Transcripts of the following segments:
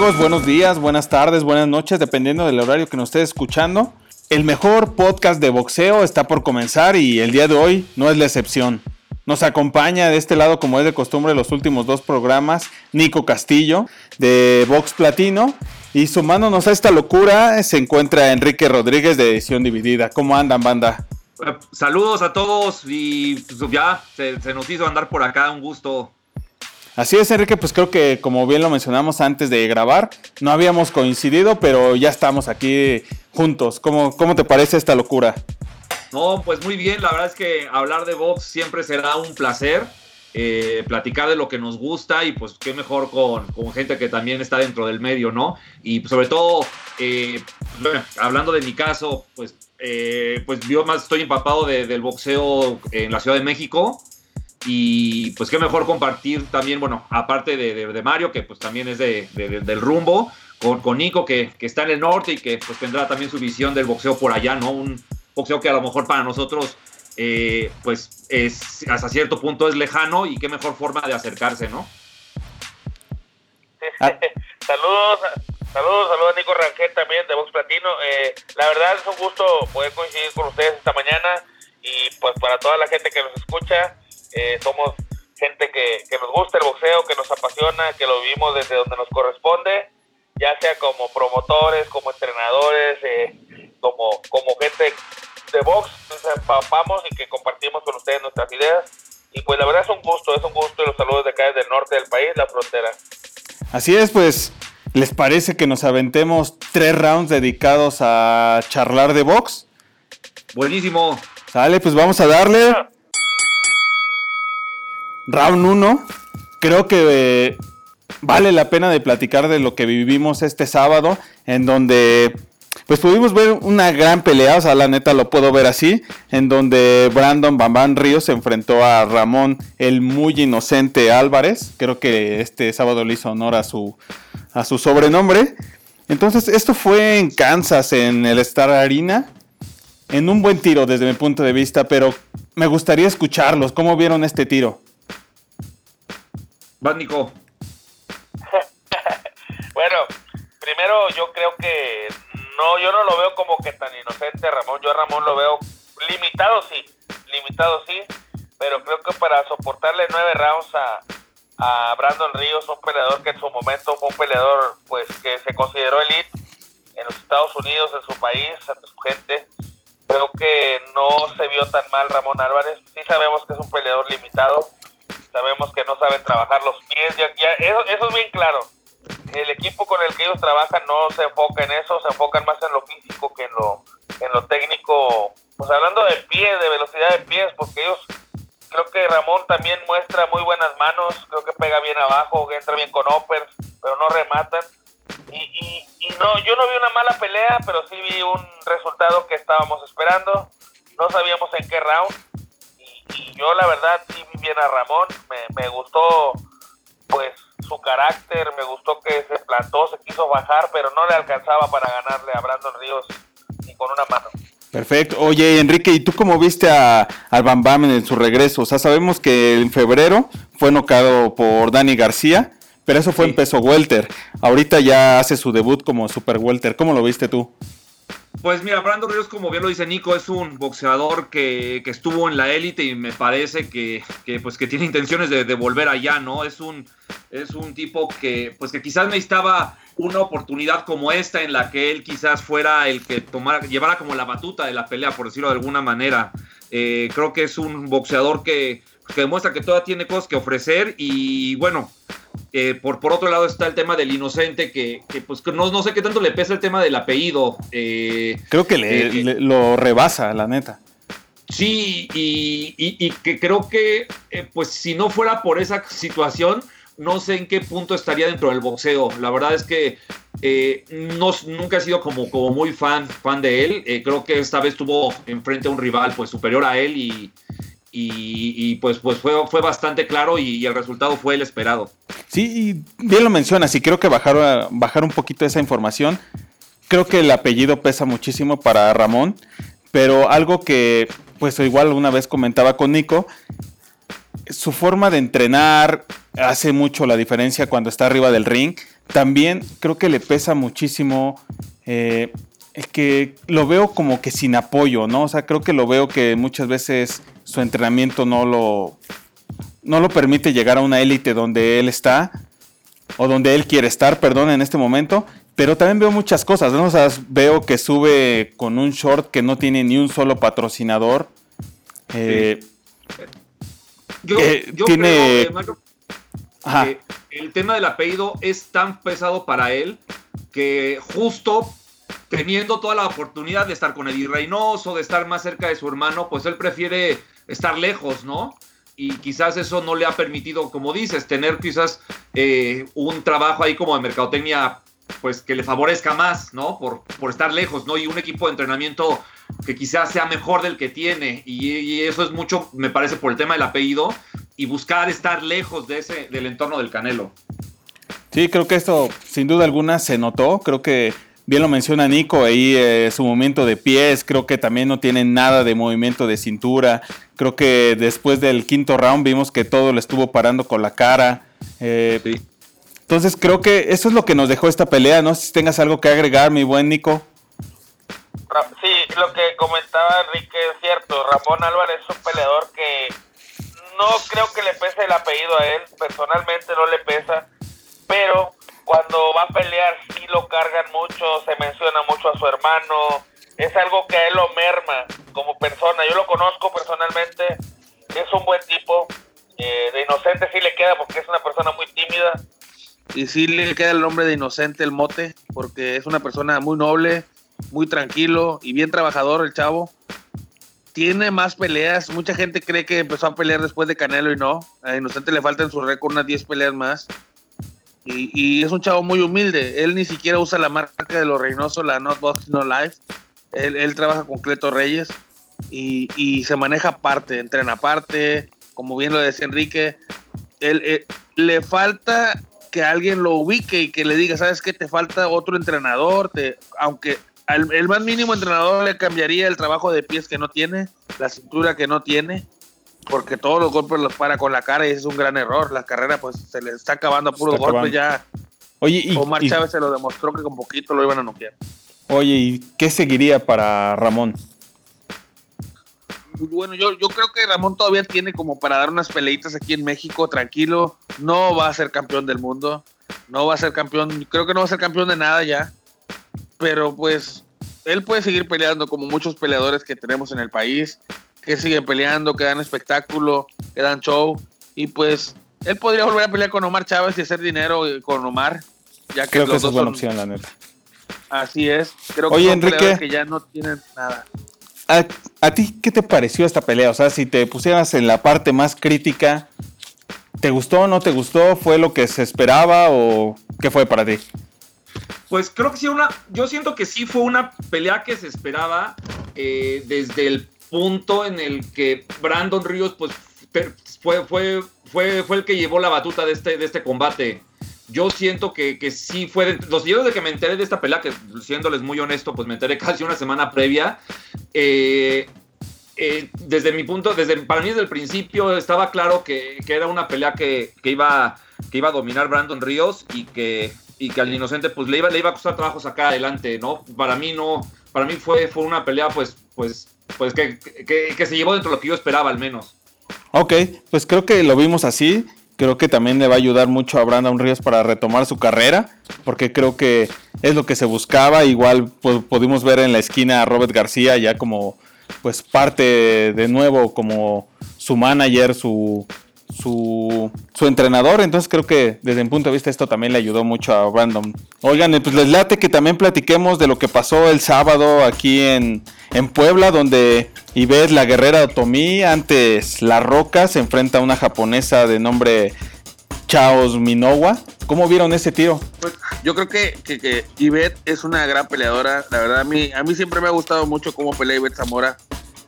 Buenos días, buenas tardes, buenas noches, dependiendo del horario que nos esté escuchando. El mejor podcast de boxeo está por comenzar y el día de hoy no es la excepción. Nos acompaña de este lado, como es de costumbre, los últimos dos programas, Nico Castillo, de Vox Platino. Y sumándonos a esta locura se encuentra Enrique Rodríguez de Edición Dividida. ¿Cómo andan, banda? Eh, saludos a todos y pues, ya se nos hizo andar por acá, un gusto Así es, Enrique, pues creo que como bien lo mencionamos antes de grabar, no habíamos coincidido, pero ya estamos aquí juntos. ¿Cómo, cómo te parece esta locura? No, pues muy bien, la verdad es que hablar de box siempre será un placer. Eh, platicar de lo que nos gusta y pues qué mejor con, gente que también está dentro del medio, ¿no? Y sobre todo, eh, hablando de mi caso, pues, eh, pues yo más estoy empapado del boxeo en la Ciudad de México y pues qué mejor compartir también, bueno, aparte de, Mario, que pues también es de, del rumbo, con, con Nico, que, está en el norte y que pues tendrá también su visión del boxeo por allá, ¿no? Un boxeo que a lo mejor para nosotros eh, pues es hasta cierto punto es lejano y qué mejor forma de acercarse, ¿no? Saludos, saludos, saludos a Nico Rangel también de Box Platino. Eh, la verdad es un gusto poder coincidir con ustedes esta mañana y pues para toda la gente que nos escucha, eh, somos gente que, nos gusta el boxeo, que nos apasiona, que lo vivimos desde donde nos corresponde, ya sea como promotores, como entrenadores, eh, como, como gente de box, nos empapamos y que compartimos con ustedes nuestras ideas. Y pues la verdad es un gusto, es un gusto y los saludos de acá desde el norte del país, la frontera. Así es, pues, ¿les parece que nos aventemos tres rounds dedicados a charlar de box? Buenísimo. Sale, pues vamos a darle. Round 1, creo que eh, vale la pena de platicar de lo que vivimos este sábado, en donde pues pudimos ver una gran pelea, o sea, la neta lo puedo ver así, en donde Brandon Bambán Ríos se enfrentó a Ramón el muy inocente Álvarez, creo que este sábado le hizo honor a su, a su sobrenombre. Entonces, esto fue en Kansas, en el Star Arena, en un buen tiro desde mi punto de vista, pero me gustaría escucharlos, ¿cómo vieron este tiro? Vas, Nico. bueno, primero yo creo que no, yo no lo veo como que tan inocente Ramón. Yo a Ramón lo veo limitado, sí, limitado, sí, pero creo que para soportarle nueve rounds a, a Brandon Ríos, un peleador que en su momento fue un peleador pues que se consideró elite en los Estados Unidos, en su país, ante su gente. Creo que no se vio tan mal Ramón Álvarez. Saben trabajar los pies, ya, eso, eso, es bien claro. El equipo con el que ellos trabajan no se enfoca en eso, se enfocan más en lo físico que en lo, en lo técnico. Pues hablando de pies, de velocidad de pies, porque ellos, creo que Ramón también muestra muy buenas manos, creo que pega bien abajo, entra bien con uppers, pero no rematan. Y, y, y no, yo no vi una mala pelea, pero sí vi un resultado que estábamos esperando. No sabíamos en qué round y yo la verdad sí bien a Ramón, pero no le alcanzaba para ganarle a Brandon Ríos ni con una mano. Perfecto. Oye, Enrique, ¿y tú cómo viste a, al Bam Bam en su regreso? O sea, sabemos que en febrero fue nocado por Dani García, pero eso fue en peso welter. Ahorita ya hace su debut como super welter. ¿Cómo lo viste tú? Pues mira, Brando Ríos, como bien lo dice Nico, es un boxeador que, estuvo en la élite y me parece que, pues, que tiene intenciones de, volver allá, ¿no? Es un, es un tipo que, pues, que quizás necesitaba una oportunidad como esta en la que él quizás fuera el que llevara como la batuta de la pelea, por decirlo de alguna manera. Eh, creo que es un boxeador que, que demuestra que todavía tiene cosas que ofrecer y bueno, eh, por, por otro lado está el tema del inocente, que, pues no, no, sé qué tanto le pesa el tema del apellido. Eh, creo que eh, le, lo rebasa, la neta. Sí, y, que creo que pues si no fuera por esa situación, no sé en qué punto estaría dentro del boxeo. La verdad es que no, nunca he sido como, como muy fan, fan de él. creo que esta vez tuvo enfrente a un rival pues superior a él y, y, pues, pues fue, fue bastante claro y, el resultado fue el esperado. Sí, bien lo mencionas y creo que bajar, bajar un poquito esa información. Creo que el apellido pesa muchísimo para Ramón, pero algo que pues igual una vez comentaba con Nico, su forma de entrenar hace mucho la diferencia cuando está arriba del ring, también creo que le pesa muchísimo eh, que lo veo como que sin apoyo, ¿no? O sea, creo que lo veo que muchas veces su entrenamiento no lo, no lo permite llegar a una élite donde él está, o donde él quiere estar, perdón, en este momento. Pero también veo muchas cosas, ¿no? O sea, veo que sube con un short que no tiene ni un solo patrocinador. Eh, yo, tiene... creo que, el tema del apellido es tan pesado para él que justo teniendo toda la oportunidad de estar con Eddie Reynoso, de estar más cerca de su hermano, pues él prefiere estar lejos, ¿no? Y quizás eso no le ha permitido, como dices, tener quizás eh, un trabajo ahí como de mercadotecnia, pues que le favorezca más, ¿no? Por, por estar lejos, ¿no? Y un equipo de entrenamiento que quizás sea mejor del que tiene. Y, eso es mucho, me parece, por el tema del apellido y buscar estar lejos de ese, del entorno del Canelo. Sí, creo que esto sin duda alguna se notó. Creo que bien lo menciona Nico, ahí eh, su movimiento de pies, creo que también no tiene nada de movimiento de cintura. Creo que después del quinto round vimos que todo le estuvo parando con la cara. Eh, entonces creo que eso es lo que nos dejó esta pelea. No sé si tengas algo que agregar, mi buen Nico. Sí, lo que comentaba Enrique es cierto. Ramón Álvarez es un peleador que no creo que le pese el apellido a él. Personalmente no le pesa. Pero cuando va a pelear sí lo cargan mucho, se menciona mucho a su hermano, es algo que a él lo merma como persona, yo lo conozco personalmente, es un buen tipo, eh, de inocente sí le queda porque es una persona muy tímida. Y sí le queda el nombre de inocente, el mote, porque es una persona muy noble, muy tranquilo y bien trabajador el chavo. Tiene más peleas, mucha gente cree que empezó a pelear después de Canelo y no. A Inocente le faltan en su récord unas 10 peleas más y, es un chavo muy humilde. Él ni siquiera usa la marca de los Reynoso, la Not Box No Life. Él, trabaja con Cleto Reyes y, se maneja aparte, entrena aparte. Como bien lo decía Enrique, él, eh, le falta que alguien lo ubique y que le diga, ¿sabes qué? Te falta otro entrenador. Te, aunque el más mínimo entrenador le cambiaría el trabajo de pies que no tiene, la cintura que no tiene porque todos los golpes los para con la cara y es un gran error. La carrera pues se le está acabando a puros golpes ya. Oye, y, Omar Chávez se lo demostró que con poquito lo iban a noquear. Oye, ¿y qué seguiría para Ramón? Bueno, yo, yo creo que Ramón todavía tiene como para dar unas peleitas aquí en México, tranquilo. No va a ser campeón del mundo. No va a ser campeón, creo que no va a ser campeón de nada ya. Pero pues él puede seguir peleando como muchos peleadores que tenemos en el país que siguen peleando, que dan espectáculo, que dan show. Y pues él podría volver a pelear con Omar Chávez y hacer dinero con Omar. Ya que Creo que esa es buena opción, la neta. Así es. Creo que Enrique, que ya no tienen nada. ¿A, ti qué te pareció esta pelea? O sea, si te pusieras en la parte más crítica, ¿te gustó o no te gustó? ¿Fue lo que se esperaba o qué fue para ti? Pues creo que sí, una, yo siento que sí fue una pelea que se esperaba eh, desde el punto en el que Brandon Ríos pues, fue, fue, fue, fue el que llevó la batuta de este, de este combate. Yo siento que, que sí fue. los días de que me enteré de esta pelea, que siéndoles muy honesto, pues me enteré casi una semana previa. Eh, eh, desde mi punto, desde, para mí desde el principio estaba claro que, que era una pelea que, que, iba, que iba a dominar Brandon Ríos y que, y que al inocente pues le iba, le iba a costar trabajo sacar adelante, ¿no? Para mí no, para mí fue, fue una pelea pues, pues pues que, se llevó dentro de lo que yo esperaba al menos. Ok, pues creo que lo vimos así. Creo que también le va a ayudar mucho a Brandon Ríos para retomar su carrera, porque creo que es lo que se buscaba. Igual pues, pudimos ver en la esquina a Robert García ya como pues parte de nuevo como su manager, su, su, su, entrenador. Entonces creo que desde mi punto de vista esto también le ayudó mucho a Brandon. Oigan, pues les late que también platiquemos de lo que pasó el sábado aquí en, en Puebla, donde Ivette, la guerrera Otomí, antes La Roca, se enfrenta a una japonesa de nombre Chaos Minowa. ¿Cómo vieron ese tiro? Pues yo creo que, que, es una gran peleadora. La verdad, a mí, a mí siempre me ha gustado mucho cómo pelea Ivette Zamora.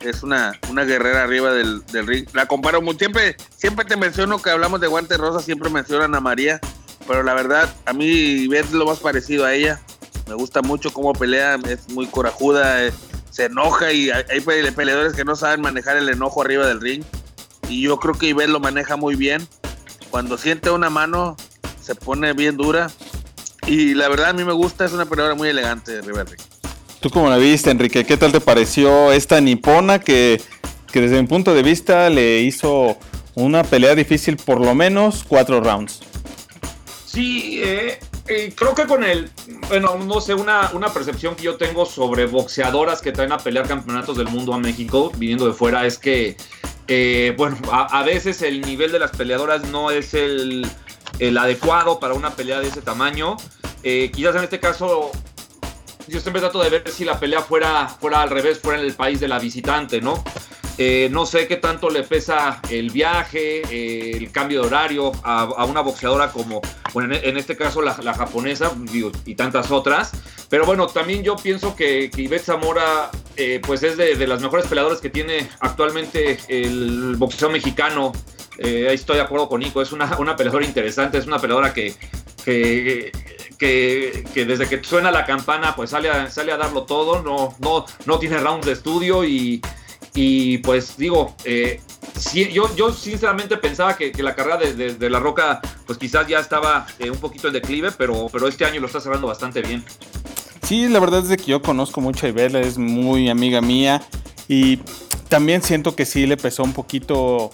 Es una, una guerrera arriba del, ring. La comparo muy. Siempre, siempre te menciono que hablamos de guantes rosas, siempre mencionan a María. Pero la verdad, a mí Ivette es lo más parecido a ella. Me gusta mucho cómo pelea, es muy corajuda, eh, se enoja y hay peleadores que no saben manejar el enojo arriba del ring. Y yo creo que Ibel lo maneja muy bien. Cuando siente una mano, se pone bien dura. Y la verdad a mí me gusta, es una peleadora muy elegante de Riverly. ¿Tú cómo la viste, Enrique? ¿Qué tal te pareció esta nipona que, que desde mi punto de vista le hizo una pelea difícil por lo menos cuatro rounds? Sí, eh, eh, creo que con el, bueno, no sé, una, una percepción que yo tengo sobre boxeadoras que traen a pelear campeonatos del mundo a México, viniendo de fuera, es que, eh, bueno, a, veces el nivel de las peleadoras no es el, el adecuado para una pelea de ese tamaño. quizás en este caso yo siempre trato de ver si la pelea fuera, fuera al revés, fuera en el país de la visitante, ¿no? Eh, no sé qué tanto le pesa el viaje, eh, el cambio de horario a, una boxeadora como, bueno, en, este caso la, japonesa y tantas otras. Pero bueno, también yo pienso que, que Ivette Zamora eh, pues es de, las mejores peleadoras que tiene actualmente el boxeo mexicano. ahí estoy de acuerdo con Nico, es una, una peleadora interesante, es una peleadora que, que, desde que suena la campana pues sale a, sale a darlo todo, no, no, no tiene rounds de estudio y, y pues digo, eh, yo, yo sinceramente pensaba que, la carrera de, La Roca pues quizás ya estaba eh, un poquito en declive, pero, pero este año lo está cerrando bastante bien. Sí, la verdad es que yo conozco mucho a Ibela, es muy amiga mía y también siento que sí le pesó un poquito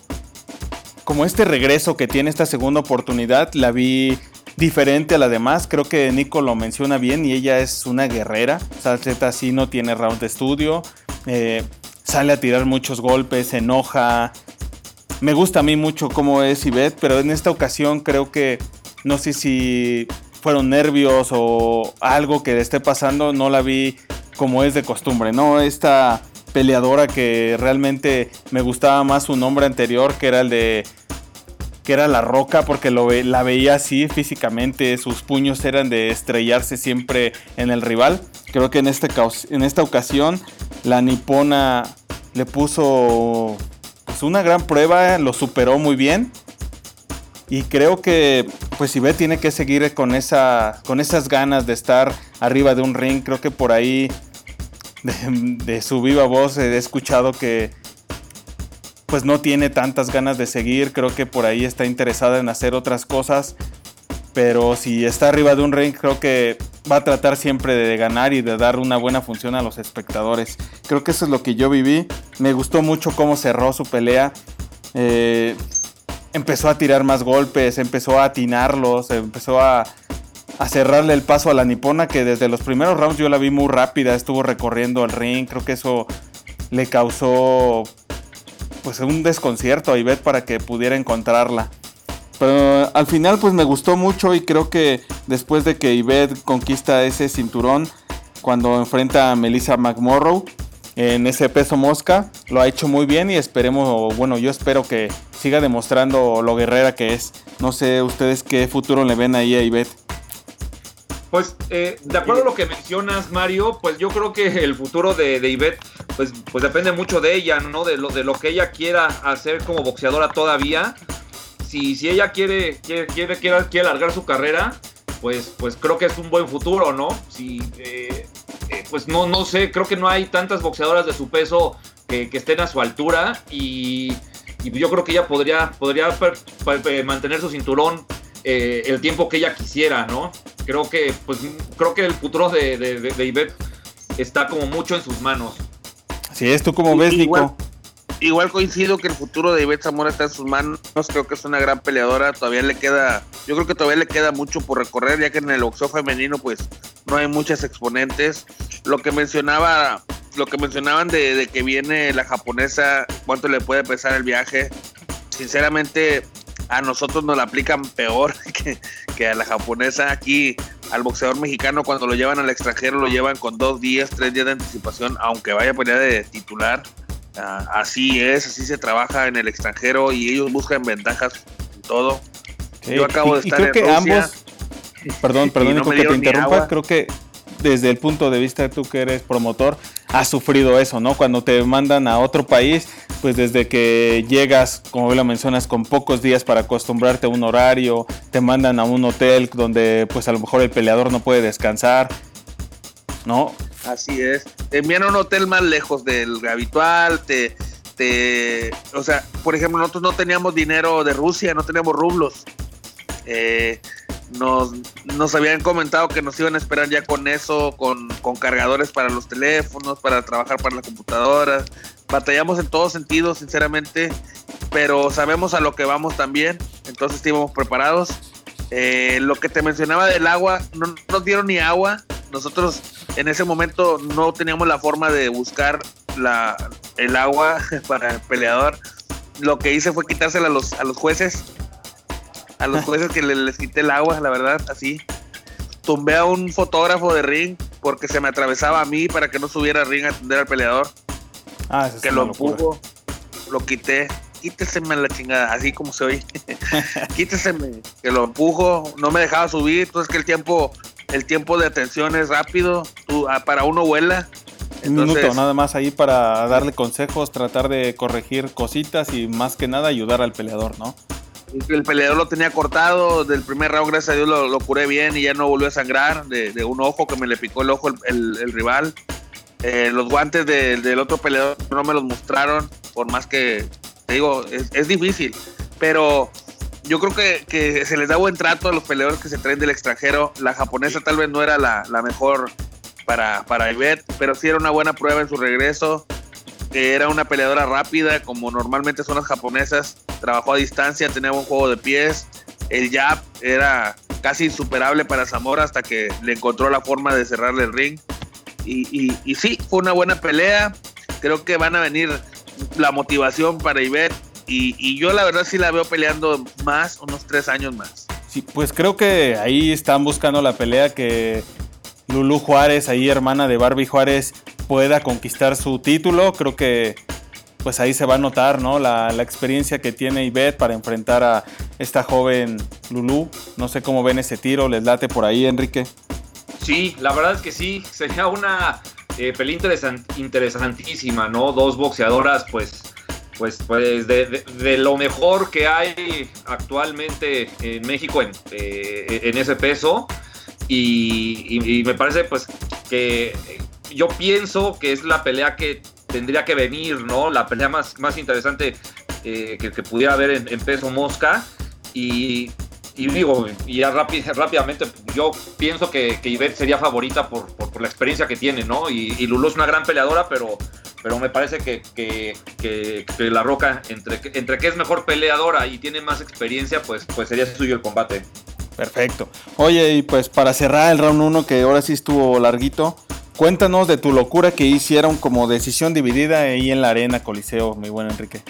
como este regreso que tiene esta segunda oportunidad, la vi diferente a la demás. Creo que Nico lo menciona bien y ella es una guerrera. Salceta sí no tiene round de estudio. Eh, sale a tirar muchos golpes, se enoja. Me gusta a mí mucho cómo es Ivette, pero en esta ocasión creo que no sé si fueron nervios o algo que le esté pasando. No la vi como es de costumbre, ¿no? Esta peleadora que realmente me gustaba más su nombre anterior, que era el de que era la roca porque lo la veía así físicamente, sus puños eran de estrellarse siempre en el rival. Creo que en, este, en esta ocasión la nipona le puso pues, una gran prueba, lo superó muy bien. Y creo que pues Ivette tiene que seguir con, esa, con esas ganas de estar arriba de un ring. Creo que por ahí de su viva voz he escuchado que pues no tiene tantas ganas de seguir, creo que por ahí está interesada en hacer otras cosas, pero si está arriba de un ring creo que va a tratar siempre de ganar y de dar una buena función a los espectadores. Creo que eso es lo que yo viví, me gustó mucho cómo cerró su pelea. Eh, empezó a tirar más golpes, empezó a atinarlos, empezó a, a, cerrarle el paso a la nipona que desde los primeros rounds yo la vi muy rápida, estuvo recorriendo el ring, creo que eso le causó pues un desconcierto a Ivette para que pudiera encontrarla. Pero al final pues me gustó mucho y creo que después de que Ivette conquista ese cinturón cuando enfrenta a Melissa McMorrow en ese peso mosca, lo ha hecho muy bien y esperemos, bueno, yo espero que siga demostrando lo guerrera que es. No sé ustedes qué futuro le ven ahí a Ivette. Pues eh, de acuerdo a lo que mencionas, Mario, pues yo creo que el futuro de, de Ivette pues, pues depende mucho de ella, ¿no? De lo, de lo que ella quiera hacer como boxeadora todavía. Si, si ella quiere, quiere, quiere, quiere, alargar su carrera, pues, pues creo que es un buen futuro, ¿no? Si, eh, eh, pues no, no sé, creo que no hay tantas boxeadoras de su peso que, estén a su altura y, yo creo que ella podría, podría mantener su cinturón el tiempo que ella quisiera, ¿no? creo que, pues, creo que el futuro de, de, Ivette está como mucho en sus manos. Sí, es tú como ves, Nico. Igual coincido que el futuro de Ivette Zamora está en sus manos. Creo que es una gran peleadora. Todavía le queda, yo creo que todavía le queda mucho por recorrer, ya que en el boxeo femenino, pues, no hay muchas exponentes. Lo que mencionaba, lo que mencionaban de, de que viene la japonesa, cuánto le puede pesar el viaje. Sinceramente, a nosotros nos la aplican peor que, a la japonesa. Aquí al boxeador mexicano cuando lo llevan al extranjero lo llevan con dos días, tres días de anticipación, aunque vaya a pelear de titular. Ah, así es, así se trabaja en el extranjero y ellos buscan ventajas en todo. Yo acabo de estar creo que ambos, perdón, perdón, que te interrumpa, creo que desde el punto de vista de tú que eres promotor, has sufrido eso, ¿no? Cuando te mandan a otro país, pues desde que llegas, como lo mencionas, con pocos días para acostumbrarte a un horario, te mandan a un hotel donde pues a lo mejor el peleador no puede descansar, ¿no? Así es. Te envían a un hotel más lejos del habitual, te, te, o sea, por ejemplo, nosotros no teníamos dinero de Rusia, no teníamos rublos. Eh, nos, nos habían comentado que nos iban a esperar ya con eso, con, con cargadores para los teléfonos, para trabajar para la computadora. Batallamos en todos sentidos, sinceramente, pero sabemos a lo que vamos también, entonces estuvimos preparados. Eh, lo que te mencionaba del agua, no nos dieron ni agua. Nosotros en ese momento no teníamos la forma de buscar la, el agua para el peleador. Lo que hice fue quitársela a los, a los jueces a los jueces que les, quité el agua, la verdad, así. Tumbé a un fotógrafo de ring porque se me atravesaba a mí para que no subiera ring a atender al peleador. Ah, que lo empujo, lo quité. Quíteseme la chingada, así como se oye. Quíteseme, que lo empujo, no me dejaba subir, entonces que el tiempo, el tiempo de atención es rápido, tú, ah, para uno vuela. Un minuto nada más ahí para darle consejos, tratar de corregir cositas y más que nada ayudar al peleador, ¿no? El peleador lo tenía cortado, del primer round, gracias a Dios, lo, curé bien y ya no volvió a sangrar de, un ojo que me le picó el ojo el, rival. Eh, los guantes del otro peleador no me los mostraron, por más que, digo, es, difícil, pero yo creo que, se les da buen trato a los peleadores que se traen del extranjero. La japonesa tal vez no era la, mejor para, para Ivette, pero sí era una buena prueba en su regreso que era una peleadora rápida, como normalmente son las japonesas. Trabajó a distancia, tenía un juego de pies. El jab era casi insuperable para Zamora hasta que le encontró la forma de cerrarle el ring. Y, y, sí, fue una buena pelea. Creo que van a venir la motivación para Ivette. Y, y yo la verdad sí la veo peleando más, unos tres años más. Sí, pues creo que ahí están buscando la pelea que Lulu Juárez, ahí hermana de Barbie Juárez, pueda conquistar su título. Creo que pues ahí se va a notar ¿no? la, experiencia que tiene Ivette para enfrentar a esta joven Lulu. No sé cómo ven ese tiro, les late por ahí, Enrique. Sí, la verdad es que sí, sería una eh, pelea interesantísima, ¿no? Dos boxeadoras, pues, pues, pues de, lo mejor que hay actualmente en México en, eh, en ese peso. y, me parece, pues, que yo pienso que es la pelea que tendría que venir, ¿no? La pelea más, más interesante eh, que, pudiera haber en, peso mosca. Y, digo, y ya rápidamente, yo pienso que, que Ivette sería favorita por, la experiencia que tiene, ¿no? Y, y, Lulu es una gran peleadora, pero, pero me parece que, que, La Roca, entre, entre que es mejor peleadora y tiene más experiencia, pues, pues sería suyo el combate. Perfecto. Oye, y pues para cerrar el round 1, que ahora sí estuvo larguito, Cuéntanos de tu locura que hicieron como decisión dividida ahí en la arena Coliseo, mi buen Enrique.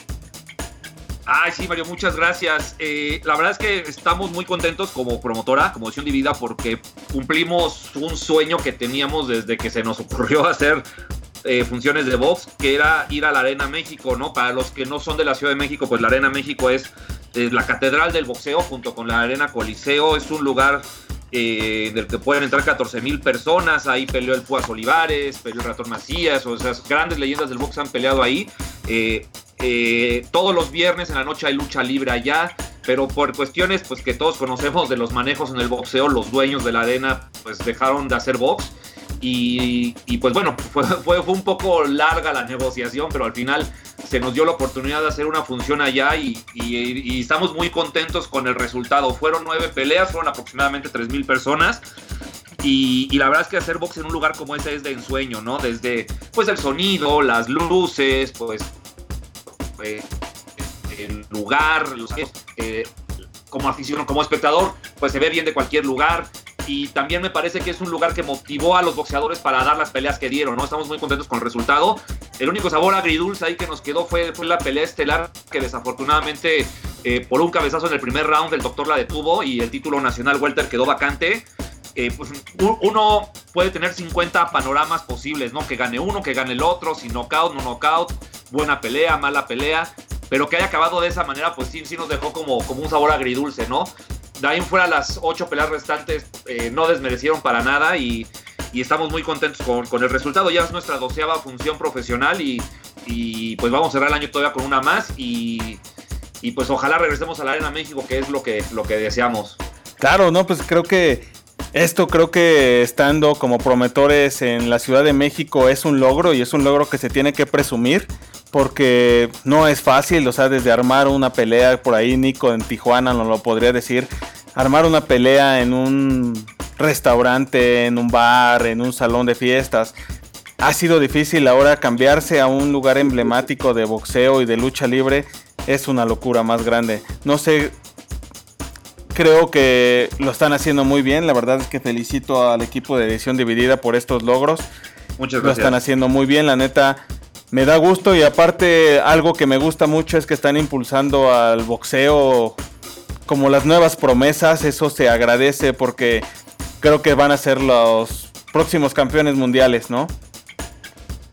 Ay, sí, Mario, muchas gracias. Eh, la verdad es que estamos muy contentos como promotora, como decisión dividida, porque cumplimos un sueño que teníamos desde que se nos ocurrió hacer eh, funciones de box, que era ir a la Arena México, ¿no? Para los que no son de la Ciudad de México, pues la Arena México es, es la catedral del boxeo junto con la Arena Coliseo. Es un lugar eh, del que pueden entrar 14 mil personas. Ahí peleó el Púas Olivares, peleó el Ratón Macías, o sea, grandes leyendas del box han peleado ahí. Eh, eh, todos los viernes en la noche hay lucha libre allá, pero por cuestiones pues que todos conocemos de los manejos en el boxeo, los dueños de la arena pues dejaron de hacer box y, pues bueno, fue, fue, un poco larga la negociación, pero al final se nos dio la oportunidad de hacer una función allá y, estamos muy contentos con el resultado. Fueron nueve peleas, fueron aproximadamente tres mil personas. Y, la verdad es que hacer box en un lugar como ese es de ensueño, ¿no? Desde pues el sonido, las luces, pues eh, el lugar, los, eh, como aficionado, como espectador, pues se ve bien de cualquier lugar y también me parece que es un lugar que motivó a los boxeadores para dar las peleas que dieron, ¿no? Estamos muy contentos con el resultado. El único sabor agridulce ahí que nos quedó fue, fue la pelea estelar que desafortunadamente eh, por un cabezazo en el primer round el doctor la detuvo y el título nacional welter quedó vacante. Eh, pues uno puede tener 50 panoramas posibles, ¿no? Que gane uno, que gane el otro, sin knockout, no knockout, buena pelea, mala pelea, pero que haya acabado de esa manera, pues sí, sí nos dejó como, como un sabor agridulce, ¿no? De ahí fuera las ocho peleas restantes eh, no desmerecieron para nada y, estamos muy contentos con, el resultado. Ya es nuestra doceava función profesional y, pues vamos a cerrar el año todavía con una más y, pues ojalá regresemos a la Arena México que es lo que, lo que deseamos. Claro, no, pues creo que esto creo que estando como prometores en la Ciudad de México es un logro y es un logro que se tiene que presumir porque no es fácil, o sea, desde armar una pelea por ahí, Nico en Tijuana nos lo podría decir, armar una pelea en un restaurante, en un bar, en un salón de fiestas. Ha sido difícil ahora cambiarse a un lugar emblemático de boxeo y de lucha libre. Es una locura más grande. No sé, creo que lo están haciendo muy bien. La verdad es que felicito al equipo de edición dividida por estos logros. Muchas gracias. Lo están haciendo muy bien, la neta. Me da gusto y aparte algo que me gusta mucho es que están impulsando al boxeo como las nuevas promesas. Eso se agradece porque creo que van a ser los próximos campeones mundiales, ¿no?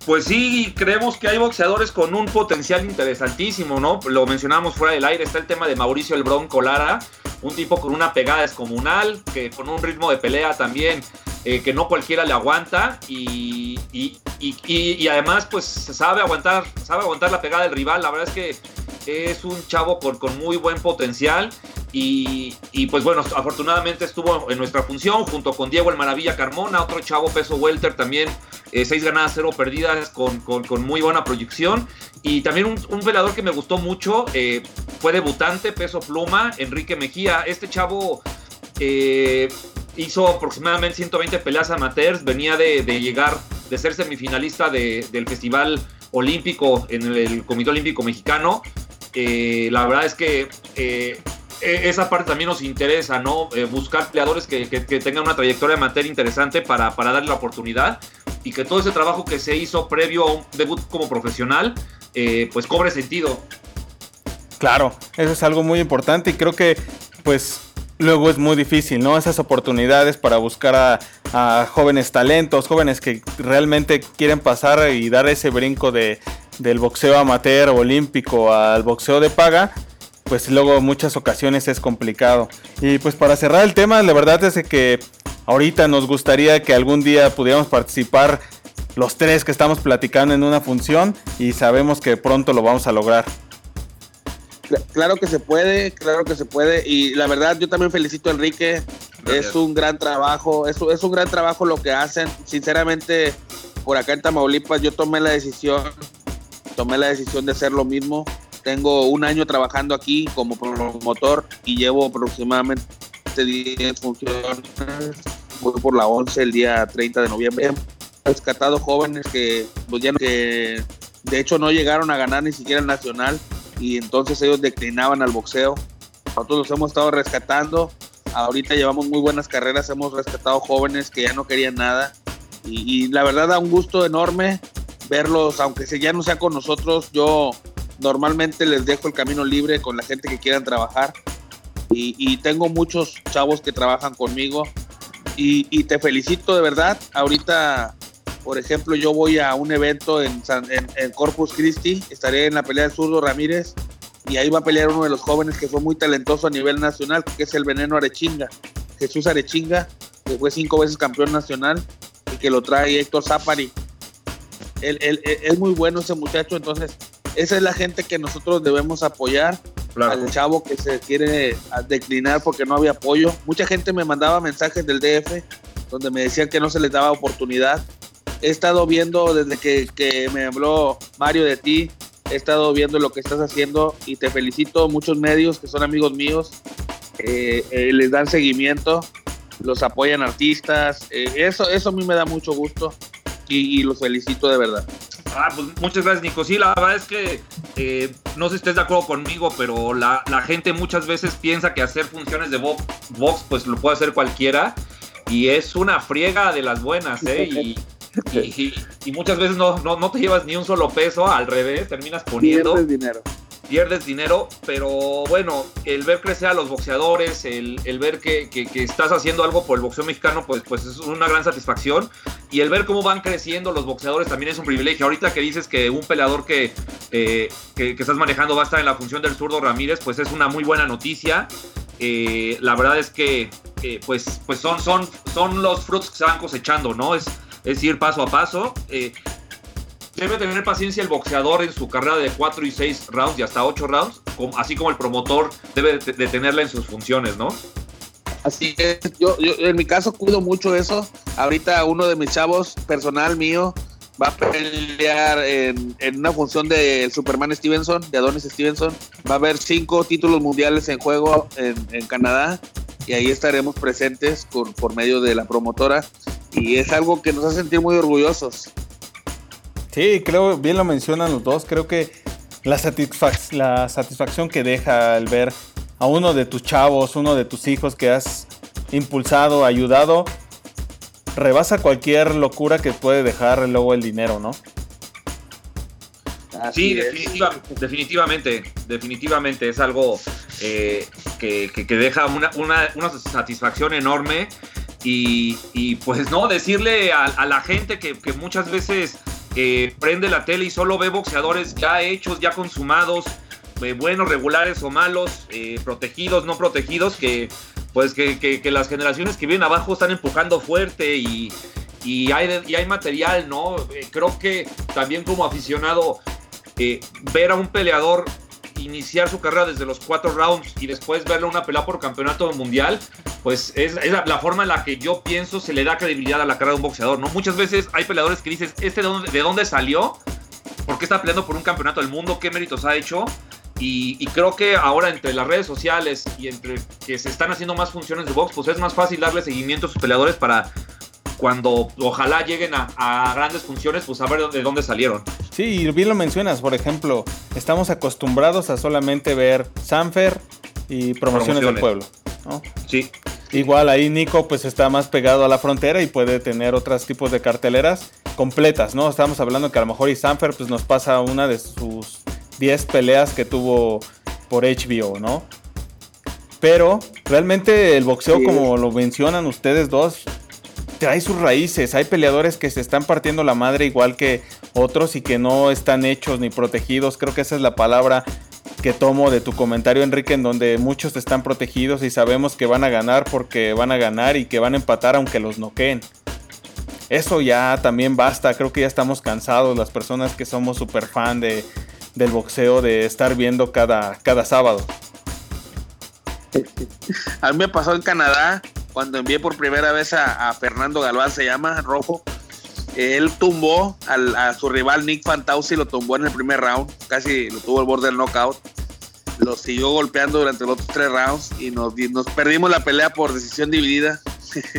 Pues sí, creemos que hay boxeadores con un potencial interesantísimo, ¿no? Lo mencionamos fuera del aire, está el tema de Mauricio el Bronco Lara, un tipo con una pegada descomunal, que con un ritmo de pelea también eh, que no cualquiera le aguanta y, y, y, además pues sabe aguantar, sabe aguantar la pegada del rival, la verdad es que es un chavo con, con muy buen potencial y, pues bueno, afortunadamente estuvo en nuestra función junto con Diego el Maravilla Carmona, otro chavo peso welter también, eh, seis ganadas, cero perdidas con, muy buena proyección. Y también un, un velador que me gustó mucho, eh, fue debutante, peso pluma, Enrique Mejía. Este chavo eh, hizo aproximadamente 120 peleas amateurs, venía de, llegar, de ser semifinalista del Festival Olímpico en el, Comité Olímpico Mexicano. la verdad es que esa parte también nos interesa, ¿no? Eh, buscar peleadores que, tengan una trayectoria amateur interesante para, para, darle la oportunidad y que todo ese trabajo que se hizo previo a un debut como profesional, eh, pues cobre sentido. Claro, eso es algo muy importante y creo que, pues, luego es muy difícil, ¿no? Esas oportunidades para buscar a, a jóvenes talentos, jóvenes que realmente quieren pasar y dar ese brinco de, del boxeo amateur olímpico al boxeo de paga pues luego muchas ocasiones es complicado. Y pues para cerrar el tema, la verdad es que ahorita nos gustaría que algún día pudiéramos participar los tres que estamos platicando en una función y sabemos que pronto lo vamos a lograr. Claro que se puede, claro que se puede. Y la verdad, yo también felicito a Enrique. Es un gran trabajo, es, es un gran trabajo lo que hacen. Sinceramente, por acá en Tamaulipas yo tomé la decisión, tomé la decisión de hacer lo mismo. Tengo un año trabajando aquí como promotor y llevo aproximadamente 10 funciones. Voy por la 11 el día 30 de noviembre. He rescatado jóvenes que, pues ya que de hecho no llegaron a ganar ni siquiera el nacional y entonces ellos declinaban al boxeo. Nosotros los hemos estado rescatando. Ahorita llevamos muy buenas carreras, hemos rescatado jóvenes que ya no querían nada y, y la verdad da un gusto enorme verlos, aunque ya no sea con nosotros. Yo Normalmente les dejo el camino libre con la gente que quieran trabajar y, tengo muchos chavos que trabajan conmigo y, te felicito de verdad. Ahorita, por ejemplo, yo voy a un evento en, Corpus Christi, estaré en la pelea de Zurdo Ramírez y ahí va a pelear uno de los jóvenes que fue muy talentoso a nivel nacional, que es el Veneno Arechinga, Jesús Arechinga, que fue cinco veces campeón nacional y que lo trae Héctor Zapari. Él, es muy bueno ese muchacho, entonces esa es la gente que nosotros debemos apoyar. Al chavo que se quiere declinar porque no había apoyo. Mucha gente me mandaba mensajes del DF donde me decían que no se les daba oportunidad. He estado viendo desde que, me habló Mario de ti, he estado viendo lo que estás haciendo y te felicito. Muchos medios que son amigos míos eh, eh, les dan seguimiento, los apoyan artistas. Eh, eso, eso a mí me da mucho gusto y los felicito de verdad. Ah, pues muchas gracias, Nico. Sí, la verdad es que eh, no sé si estés de acuerdo conmigo, pero la, gente muchas veces piensa que hacer funciones de box, pues lo puede hacer cualquiera. Y es una friega de las buenas, ¿eh? Y, y, muchas veces no, no, te llevas ni un solo peso, al revés, terminas poniendo. dinero pierdes dinero, pero bueno, el ver crecer a los boxeadores, el, ver que, estás haciendo algo por el boxeo mexicano, pues, pues es una gran satisfacción. Y el ver cómo van creciendo los boxeadores también es un privilegio. Ahorita que dices que un peleador que, eh, que, estás manejando va a estar en la función del zurdo Ramírez, pues es una muy buena noticia. Eh, la verdad es que eh, pues, pues son, son, son los frutos que se van cosechando, ¿no? Es, es ir paso a paso debe tener paciencia el boxeador en su carrera de 4 y 6 rounds y hasta 8 rounds, así como el promotor debe de tenerla en sus funciones, ¿no? Así es, yo, yo en mi caso cuido mucho eso. Ahorita uno de mis chavos, personal mío, va a pelear en, una función de Superman Stevenson, de Adonis Stevenson. Va a haber cinco títulos mundiales en juego en, Canadá. y ahí estaremos presentes por medio de la promotora y es algo que nos hace sentir muy orgullosos. Sí, creo, bien lo mencionan los dos, creo que la, la satisfacción que deja el ver a uno de tus chavos, uno de tus hijos que has impulsado, ayudado, rebasa cualquier locura que puede dejar luego el dinero, ¿no? sí, definitivamente, definitivamente es algo eh, que, deja una, satisfacción enorme y, pues no, decirle a, la gente que, muchas veces eh, prende la tele y solo ve boxeadores ya hechos, ya consumados, eh, buenos, regulares o malos, protegidos, no protegidos, que pues que, las generaciones que vienen abajo están empujando fuerte y, hay, y hay material, ¿no? creo que también como aficionado ver a un peleador iniciar su carrera desde los cuatro rounds y después verle una pelea por campeonato mundial, pues es, la, forma en la que yo pienso se le da credibilidad a la carrera de un boxeador, ¿no? Muchas veces hay peleadores que dices, ¿este de dónde, de dónde salió? ¿Por qué está peleando por un campeonato del mundo? ¿Qué méritos ha hecho? Y, y, creo que ahora entre las redes sociales y entre que se están haciendo más funciones de box, pues es más fácil darle seguimiento a sus peleadores para cuando ojalá lleguen a, grandes funciones, pues a ver de dónde salieron. Sí, bien lo mencionas, por ejemplo, estamos acostumbrados a solamente ver Sanfer y promociones, del pueblo. Sí. Igual ahí Nico pues está más pegado a la frontera y puede tener otros tipos de carteleras completas, ¿no? Estamos hablando que a lo mejor y Sanfer pues nos pasa una de sus 10 peleas que tuvo por HBO, ¿no? Pero realmente el boxeo, como lo mencionan ustedes dos, trae sus raíces. Hay peleadores que se están partiendo la madre igual que otros y que no están hechos ni protegidos. Creo que esa es la palabra que tomo de tu comentario, Enrique, en donde muchos están protegidos y sabemos que van a ganar porque van a ganar y que van a empatar aunque los noqueen. Eso ya también basta, creo que ya estamos cansados las personas que somos súper fan de, del boxeo, de estar viendo cada, cada sábado. A mí me pasó en Canadá cuando envié por primera vez a, Fernando Galván, se llama, rojo. Él tumbó a su rival Nick Fantausi, lo tumbó en el primer round, casi lo tuvo al borde del knockout. Lo siguió golpeando durante los otros tres rounds y nos, nos perdimos la pelea por decisión dividida.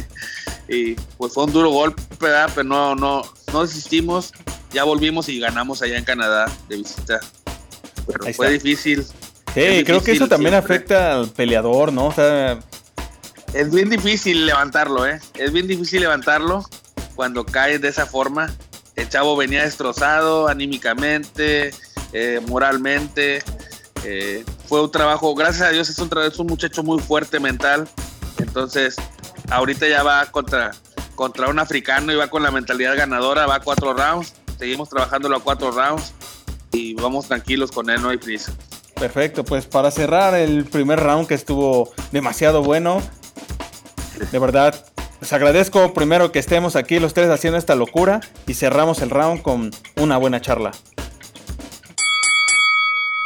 y pues fue un duro golpe, pero no, no, no desistimos. Ya volvimos y ganamos allá en Canadá de visita. Pero fue difícil. Sí, creo que eso también afecta al peleador, ¿no? O sea, es bien difícil levantarlo, ¿eh? Es bien difícil levantarlo cuando caes de esa forma. El chavo venía destrozado anímicamente, eh, moralmente. Eh, fue un trabajo, gracias a Dios, es un, es un muchacho muy fuerte mental. Entonces, ahorita ya va contra, contra un africano y va con la mentalidad ganadora, va a cuatro rounds. Seguimos trabajándolo a cuatro rounds y vamos tranquilos con él, no hay prisa. Perfecto, pues para cerrar el primer round que estuvo demasiado bueno, de verdad, les agradezco primero que estemos aquí los tres haciendo esta locura y cerramos el round con una buena charla.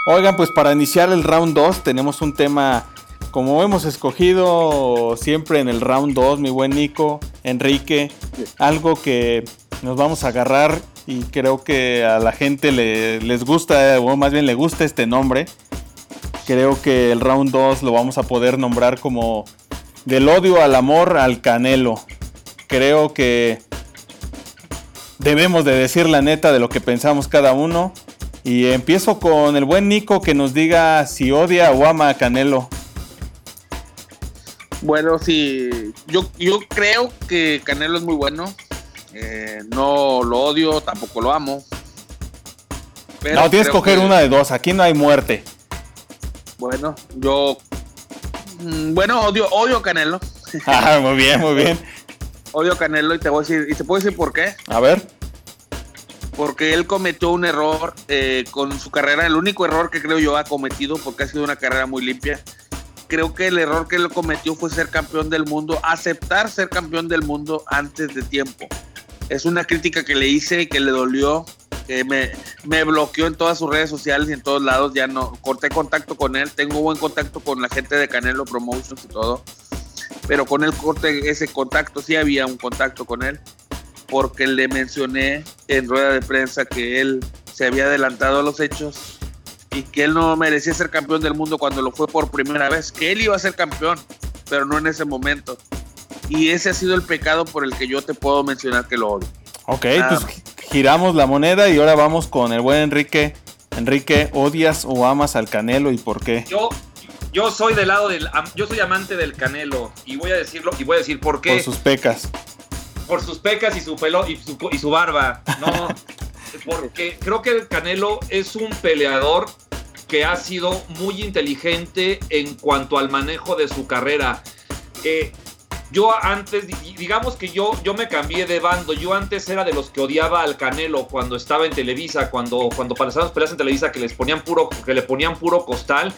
Oigan, pues para iniciar el round 2 tenemos un tema como hemos escogido siempre en el round 2, mi buen Nico, Enrique, algo que nos vamos a agarrar y creo que a la gente le, les gusta, o más bien le gusta este nombre. Creo que el round 2 lo vamos a poder nombrar como del odio al amor al Canelo. Creo que debemos de decir la neta de lo que pensamos cada uno. Y empiezo con el buen Nico que nos diga si odia o ama a Canelo. Bueno, sí, yo, yo creo que Canelo es muy bueno. Eh, no lo odio, tampoco lo amo. no, tienes que coger una de dos. Aquí no hay muerte. Bueno, yo bueno, odio, odio Canelo. Ah, muy bien, muy bien. odio Canelo y te voy a decir, y te puedo decir por qué. A ver. Porque él cometió un error eh, con su carrera, el único error que creo yo ha cometido, porque ha sido una carrera muy limpia. Creo que el error que él cometió fue ser campeón del mundo, aceptar ser campeón del mundo antes de tiempo. Es una crítica que le hice y que le dolió me, me, bloqueó en todas sus redes sociales y en todos lados, ya no, corté contacto con él, tengo buen contacto con la gente de Canelo Promotions y todo, pero con él corté ese contacto, sí había un contacto con él, porque le mencioné en rueda de prensa que él se había adelantado a los hechos y que él no merecía ser campeón del mundo cuando lo fue por primera vez, que él iba a ser campeón, pero no en ese momento. Y ese ha sido el pecado por el que yo te puedo mencionar que lo odio. Ok, pues giramos la moneda y ahora vamos con el buen Enrique. Enrique, ¿odias o amas al Canelo y por qué? Yo, yo soy del lado del. Yo soy amante del Canelo y voy a decirlo y voy a decir por qué. Por sus pecas. Por sus pecas y su pelo y su, y su barba. No, porque creo que el Canelo es un peleador que ha sido muy inteligente en cuanto al manejo de su carrera. Eh, yo antes, digamos que yo, yo me cambié de bando. Yo antes era de los que odiaba al Canelo cuando estaba en Televisa, cuando, cuando pasaban peleas en Televisa que les ponían puro, que le ponían puro costal.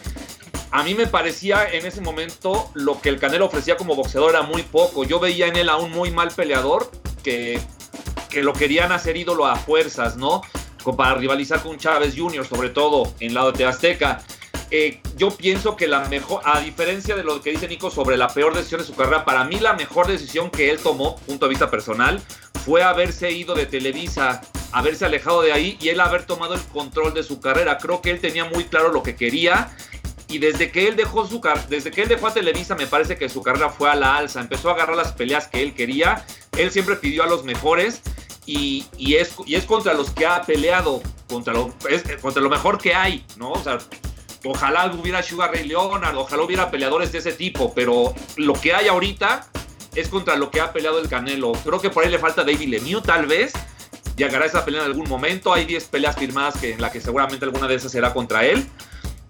A mí me parecía en ese momento lo que el Canelo ofrecía como boxeador era muy poco. Yo veía en él a un muy mal peleador que, que lo querían hacer ídolo a fuerzas, ¿no? Para rivalizar con Chávez Jr., sobre todo en lado de Azteca. Eh, yo pienso que la mejor, a diferencia de lo que dice Nico sobre la peor decisión de su carrera, para mí la mejor decisión que él tomó, punto de vista personal, fue haberse ido de Televisa, haberse alejado de ahí y él haber tomado el control de su carrera. Creo que él tenía muy claro lo que quería y desde que él dejó su desde que él dejó a Televisa me parece que su carrera fue a la alza, empezó a agarrar las peleas que él quería, él siempre pidió a los mejores y, es, y es contra los que ha peleado, contra lo, contra lo mejor que hay, ¿no? O sea, Ojalá hubiera Sugar Ray Leonard, ojalá hubiera peleadores de ese tipo, pero lo que hay ahorita es contra lo que ha peleado el Canelo. Creo que por ahí le falta David Lemieux, tal vez. Llegará esa pelea en algún momento. Hay 10 peleas firmadas que, en la que seguramente alguna de esas será contra él.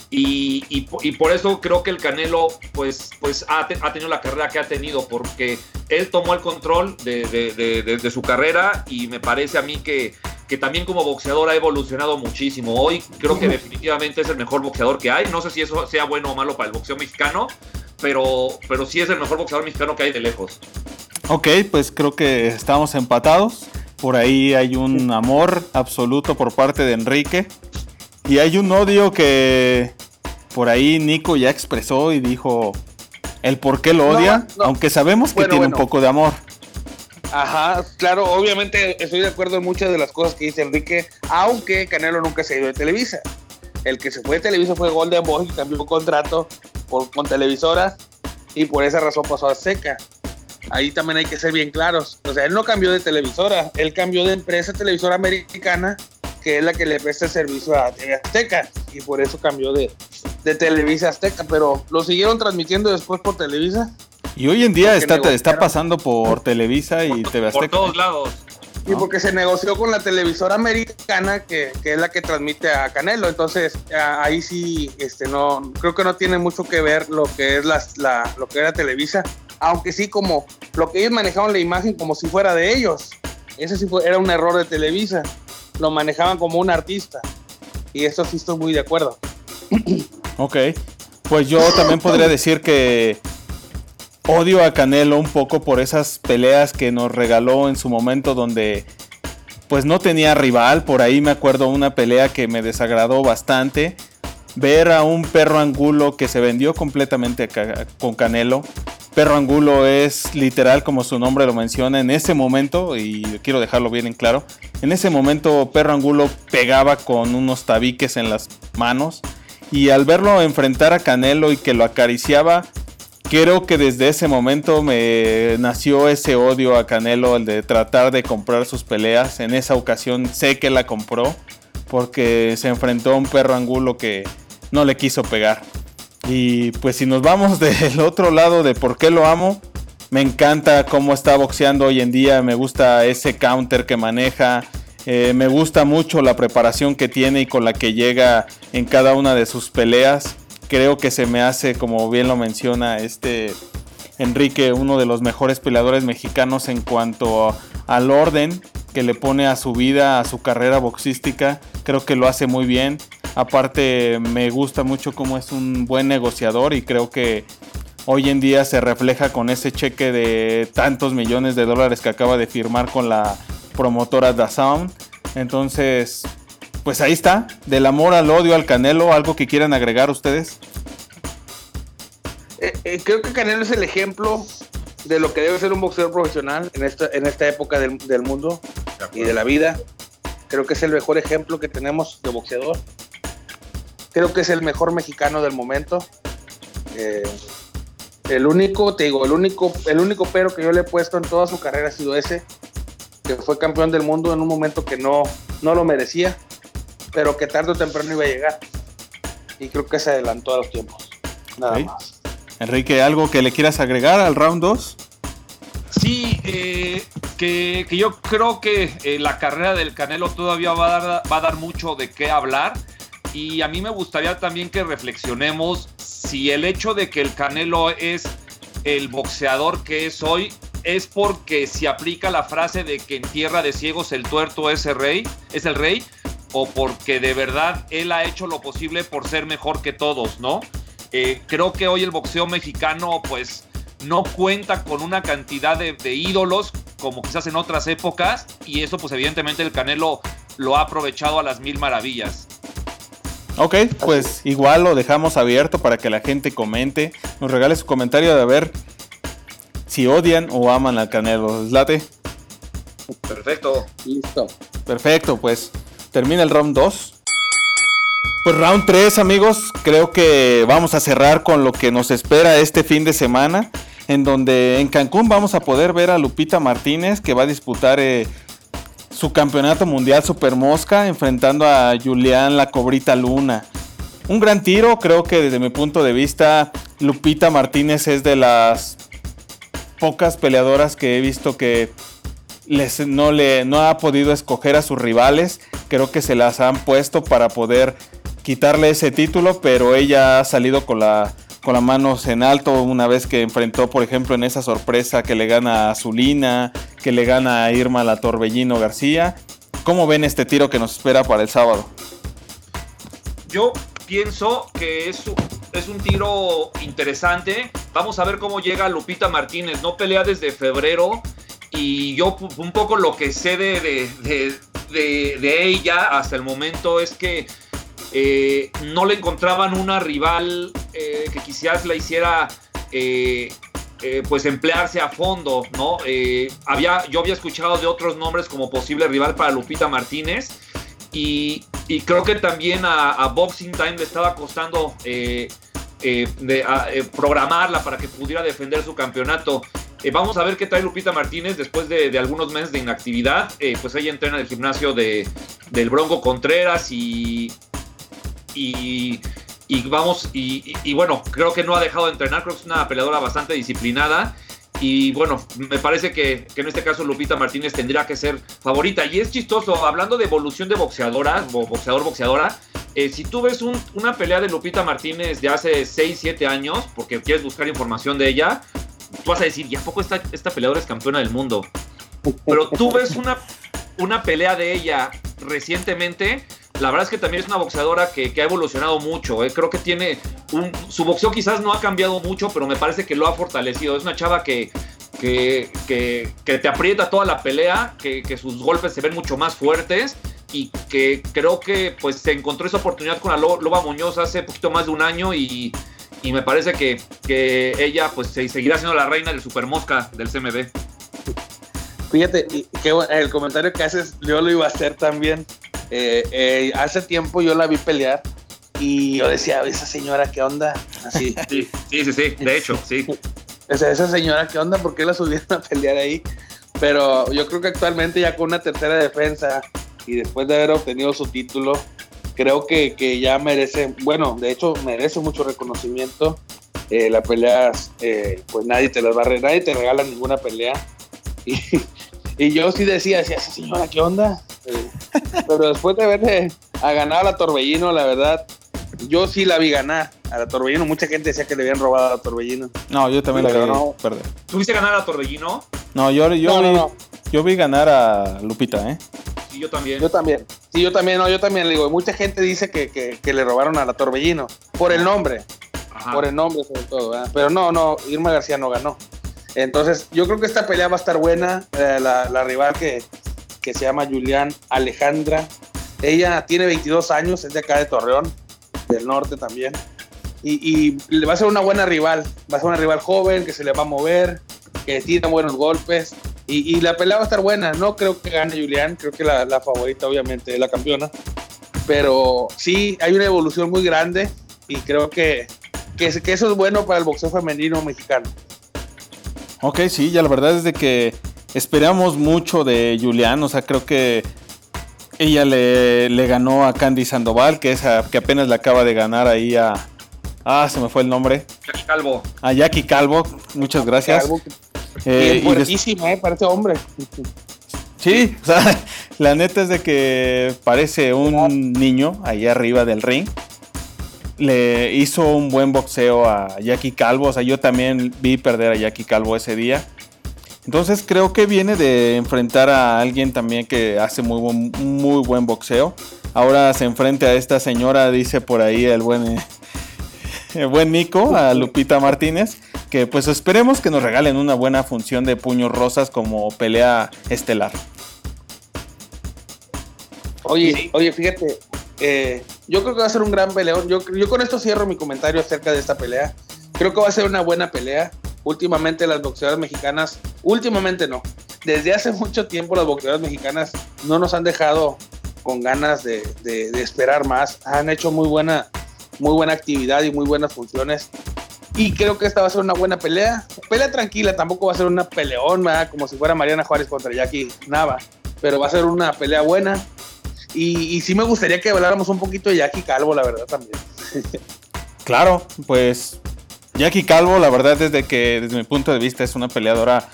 Y, por eso creo que el Canelo pues, pues ha, tenido la carrera que ha tenido, porque él tomó el control de su carrera y me parece a mí que que también como boxeador ha evolucionado muchísimo. Hoy creo que definitivamente es el mejor boxeador que hay. No sé si eso sea bueno o malo para el boxeo mexicano, pero, pero sí es el mejor boxeador mexicano que hay de lejos. Ok, pues creo que estamos empatados. Por ahí hay un amor absoluto por parte de Enrique. Y hay un odio que por ahí Nico ya expresó y dijo el por qué lo odia, aunque sabemos que tiene un poco de amor. Ajá, claro, obviamente estoy de acuerdo en muchas de las cosas que dice Enrique, aunque Canelo nunca se ha ido de Televisa. El que se fue de Televisa fue Golden Boy, cambió un contrato con televisoras y por esa razón pasó a Seca. Ahí también hay que ser bien claros. O sea, él no cambió de televisora, él cambió de empresa televisora americana, que es la que le presta el servicio a TV Azteca, y por eso cambió de, de Televisa Azteca, pero lo siguieron transmitiendo después por Televisa y hoy en día está, está pasando por Televisa y TV Azteca. Por todos lados. Y porque se negoció con la televisora americana que, que, es la que transmite a Canelo. Entonces, ahí sí, este, no, creo que no tiene mucho que ver lo que es la, lo que era Televisa. Aunque sí, como lo que ellos manejaban la imagen como si fuera de ellos. Ese sí fue, era un error de Televisa. Lo manejaban como un artista. Y eso sí estoy muy de acuerdo. Ok. Pues yo también podría decir que odio a Canelo un poco por esas peleas que nos regaló en su momento donde pues no tenía rival. Por ahí me acuerdo una pelea que me desagradó bastante. Ver a un perro angulo que se vendió completamente con Canelo. Perro angulo es literal como su nombre lo menciona en ese momento, y quiero dejarlo bien en claro, en ese momento Perro angulo pegaba con unos tabiques en las manos y al verlo enfrentar a Canelo y que lo acariciaba, creo que desde ese momento me nació ese odio a Canelo, el de tratar de comprar sus peleas. En esa ocasión sé que la compró porque se enfrentó a un perro angulo que no le quiso pegar. Y pues si nos vamos del otro lado de por qué lo amo, me encanta cómo está boxeando hoy en día, me gusta ese counter que maneja, eh, me gusta mucho la preparación que tiene y con la que llega en cada una de sus peleas creo que se me hace, como bien lo menciona este Enrique, uno de los mejores peleadores mexicanos en cuanto al orden que le pone a su vida, a su carrera boxística. Creo que lo hace muy bien. Aparte, me gusta mucho cómo es un buen negociador y creo que hoy en día se refleja con ese cheque de tantos millones de dólares que acaba de firmar con la promotora DAZN. Entonces, pues ahí está, del amor al odio al Canelo, algo que quieran agregar ustedes. Eh, eh, creo que Canelo es el ejemplo de lo que debe ser un boxeador profesional en esta, en esta época del, mundo y de la vida. Creo que es el mejor ejemplo que tenemos de boxeador. Creo que es el mejor mexicano del momento. Eh, El único, te digo, el único, el único pero que yo le he puesto en toda su carrera ha sido ese, que fue campeón del mundo en un momento que no, no lo merecía, pero que tarde o temprano iba a llegar. Y creo que se adelantó a los tiempos. Nada más. Enrique, ¿algo que le quieras agregar al round 2? Sí, eh, que, yo creo que eh, la carrera del Canelo todavía va a, dar, va a dar mucho de qué hablar. Y a mí me gustaría también que reflexionemos si el hecho de que el Canelo es el boxeador que es hoy es porque se aplica la frase de que en tierra de ciegos el tuerto es el rey, es el rey, o porque de verdad él ha hecho lo posible por ser mejor que todos, ¿no? Eh, creo que hoy el boxeo mexicano, pues, no cuenta con una cantidad de, ídolos como quizás en otras épocas, y eso, pues, evidentemente el Canelo lo ha aprovechado a las mil maravillas. Ok, pues igual lo dejamos abierto para que la gente comente, nos regale su comentario de ver si odian o aman al Canelo. ¿Late? Perfecto. Listo. Perfecto, pues termina el round 2. Pues round 3 amigos, creo que vamos a cerrar con lo que nos espera este fin de semana, en donde en Cancún vamos a poder ver a Lupita Martínez que va a disputar eh, su campeonato mundial Super Mosca enfrentando a Julián La Cobrita Luna. Un gran tiro, creo que desde mi punto de vista Lupita Martínez es de las pocas peleadoras que he visto que les, no, le, no ha podido escoger a sus rivales. Creo que se las han puesto para poder quitarle ese título, pero ella ha salido con la con las manos en alto una vez que enfrentó, por ejemplo, en esa sorpresa que le gana a Zulina, que le gana a Irma la Torbellino García. ¿Cómo ven este tiro que nos espera para el sábado? Yo pienso que es, es un tiro interesante. Vamos a ver cómo llega Lupita Martínez. No pelea desde febrero y yo un poco lo que sé de, de, de ella hasta el momento es que eh, no le encontraban una rival eh, que quizás la hiciera eh, pues emplearse a fondo, ¿no? había, yo había escuchado de otros nombres como posible rival para Lupita Martínez y, creo que también a, Boxing Time le estaba costando programarla para que pudiera defender su campeonato. Vamos a ver qué trae Lupita Martínez después de, algunos meses de inactividad. pues ella entrena en el gimnasio de, del Bronco Contreras y, y, vamos, y, bueno, creo que no ha dejado de entrenar, creo que es una peleadora bastante disciplinada. Y bueno, me parece que, en este caso Lupita Martínez tendría que ser favorita. Y es chistoso, hablando de evolución de boxeadora, boxeador, boxeadora, eh, si tú ves una pelea de Lupita Martínez de hace 6, 7 años, porque quieres buscar información de ella, tú vas a decir, ¿y a poco esta, esta peleadora es campeona del mundo? Pero tú ves una, una pelea de ella recientemente la verdad es que también es una boxeadora que, ha evolucionado mucho. ¿eh? Creo que tiene. Su boxeo quizás no ha cambiado mucho, pero me parece que lo ha fortalecido. Es una chava que, que, te aprieta toda la pelea, que, sus golpes se ven mucho más fuertes y que creo que pues se encontró esa oportunidad con la Loba Muñoz hace poquito más de un año y, me parece que, ella pues seguirá siendo la reina del Super Mosca del CMB. Fíjate, que el comentario que haces yo lo iba a hacer también. Eh, eh, hace tiempo yo la vi pelear y yo decía, esa señora, ¿qué onda? Así. Sí, sí, sí, de hecho, sí. Esa, esa señora, ¿qué onda? ¿Por qué la subieron a pelear ahí? Pero yo creo que actualmente ya con una tercera defensa y después de haber obtenido su título, creo que, que ya merece, bueno, de hecho merece mucho reconocimiento. Eh, la pelea, pues nadie te las va a nadie te regala ninguna pelea. Y, y yo sí decía, decía, señora, ¿qué onda? pero después de verle a ganar a la Torbellino, la verdad, yo sí la vi ganar a la Torbellino. Mucha gente decía que le habían robado a la Torbellino. No, yo también la vi no. perder. ¿Tuviste ganar a la Torbellino? No, yo, yo, vi, yo vi ganar a Lupita, ¿eh? Sí, yo también. Yo también. Sí, yo también, no, yo también le digo. Mucha gente dice que, que, le robaron a la Torbellino por el nombre. Por el nombre, sobre todo. Pero no, no, Irma García no ganó. Entonces, yo creo que esta pelea va a estar buena. Eh, la, la, rival que, que, se llama Julián Alejandra. Ella tiene 22 años, es de acá de Torreón, del norte también. Y, y va a ser una buena rival. Va a ser una rival joven que se le va a mover, que tira buenos golpes. Y, y la pelea va a estar buena. No creo que gane Julián, creo que la, la favorita, obviamente, es la campeona. Pero sí, hay una evolución muy grande y creo que que, que eso es bueno para el boxeo femenino mexicano. Ok, sí, ya la verdad es de que esperamos mucho de Julián, o sea, creo que ella le, le ganó a Candy Sandoval, que, es que apenas le acaba de ganar ahí a... Ah, se me fue el nombre. Jackie Calvo. A Jackie Calvo, muchas gracias. Calvo, eh, y eh, parece hombre. Sí, o sea, la neta es de que parece un niño ahí arriba del ring. Le hizo un buen boxeo a Jackie Calvo. O sea, yo también vi perder a Jackie Calvo ese día. Entonces creo que viene de enfrentar a alguien también que hace muy buen, muy buen boxeo. Ahora se enfrenta a esta señora, dice por ahí el buen, el buen Nico, a Lupita Martínez. Que pues esperemos que nos regalen una buena función de puños rosas como pelea estelar. Oye, oye, fíjate, eh, yo creo que va a ser un gran peleón. Yo, yo con esto cierro mi comentario acerca de esta pelea. Creo que va a ser una buena pelea. Últimamente las boxeadoras mexicanas, últimamente no, desde hace mucho tiempo las boxeadoras mexicanas no nos han dejado con ganas de, de, de esperar más. Han hecho muy buena, muy buena actividad y muy buenas funciones. Y creo que esta va a ser una buena pelea. Pelea tranquila, tampoco va a ser una peleón, ¿verdad? como si fuera Mariana Juárez contra Jackie Nava. Pero va a ser una pelea buena. Y, sí me gustaría que habláramos un poquito de Jackie Calvo, la verdad, también. claro, pues Jackie Calvo, la verdad, desde que desde mi punto de vista es una peleadora